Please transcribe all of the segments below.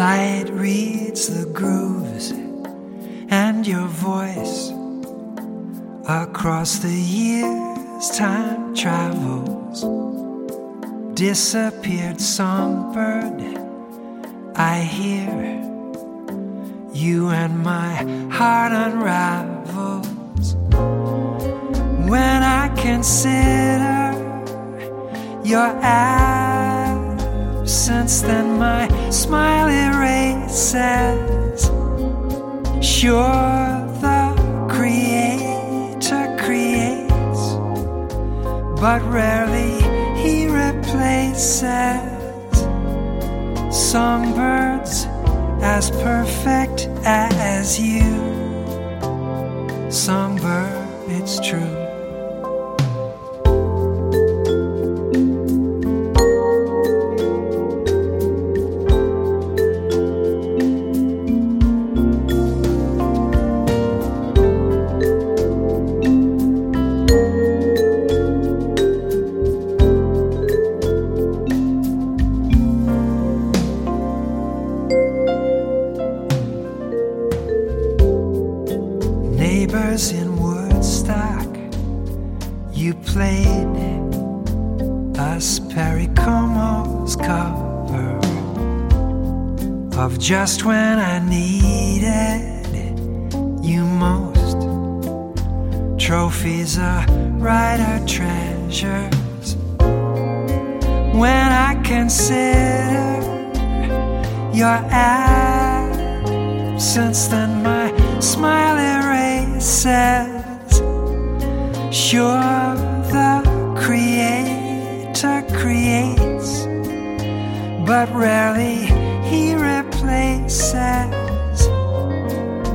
light reads the grooves and your voice across the years. Time travels. Disappeared songbird i hear you and my heart unravels. When i consider your eyes absence then my smile erases. Sure the creator creates but rarely he replaces. Songbirds as perfect as you. Songbird it's true of just when I needed you most. Trophies a writer treasures when I consider your absence, then my smile erases. Sure, the Creator creates, but rarely He replaces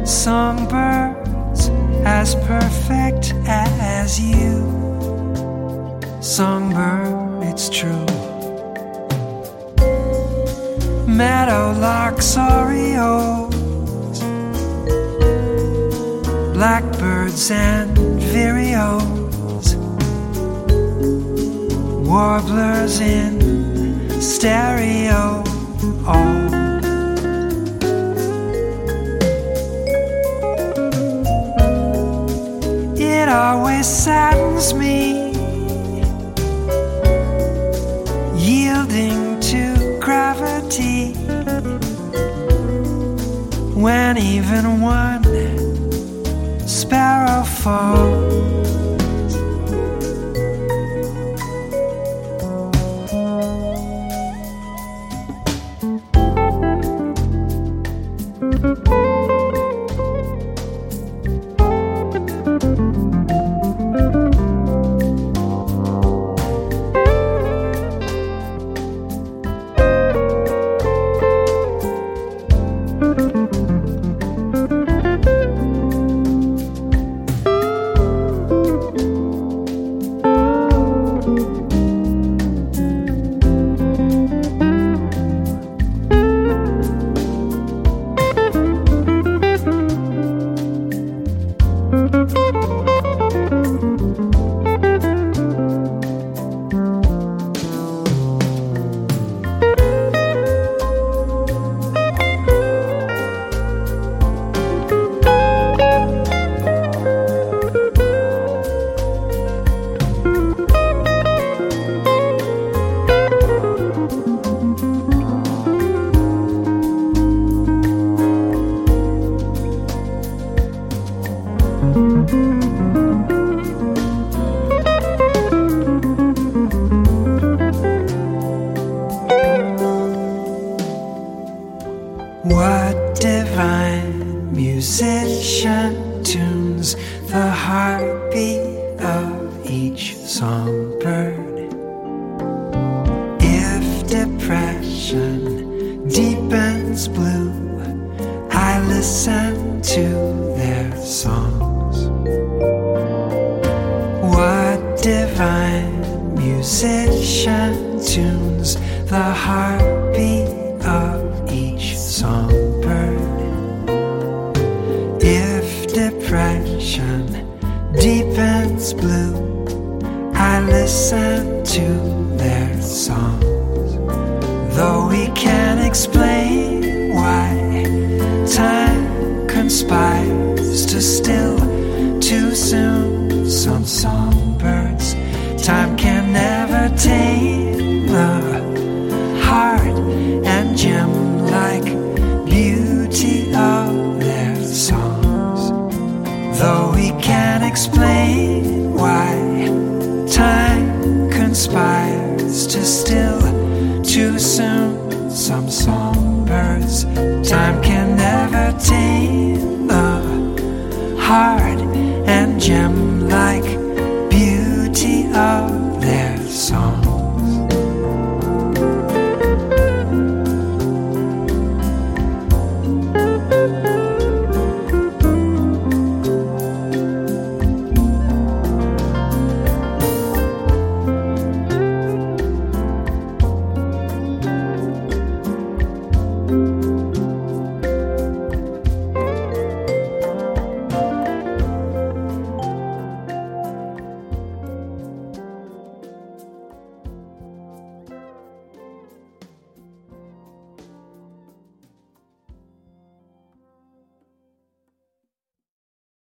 songbirds as perfect as you. Songbird, it's true. Meadowlarks, Orioles, blackbirds, and vireos, warblers in stereo. All. When even one sparrow falls. What divine musician tunes the heartbeat of each songbird? If depression deepens blue, I listen to their songs. What divine musician tunes the heartbeat of each songbird? If depression deepens blue, I listen to their songs. Though we can't explain why time conspires to still too soon some songbirds. Time hurts. Time can never tame the heart and gem like beauty of their song.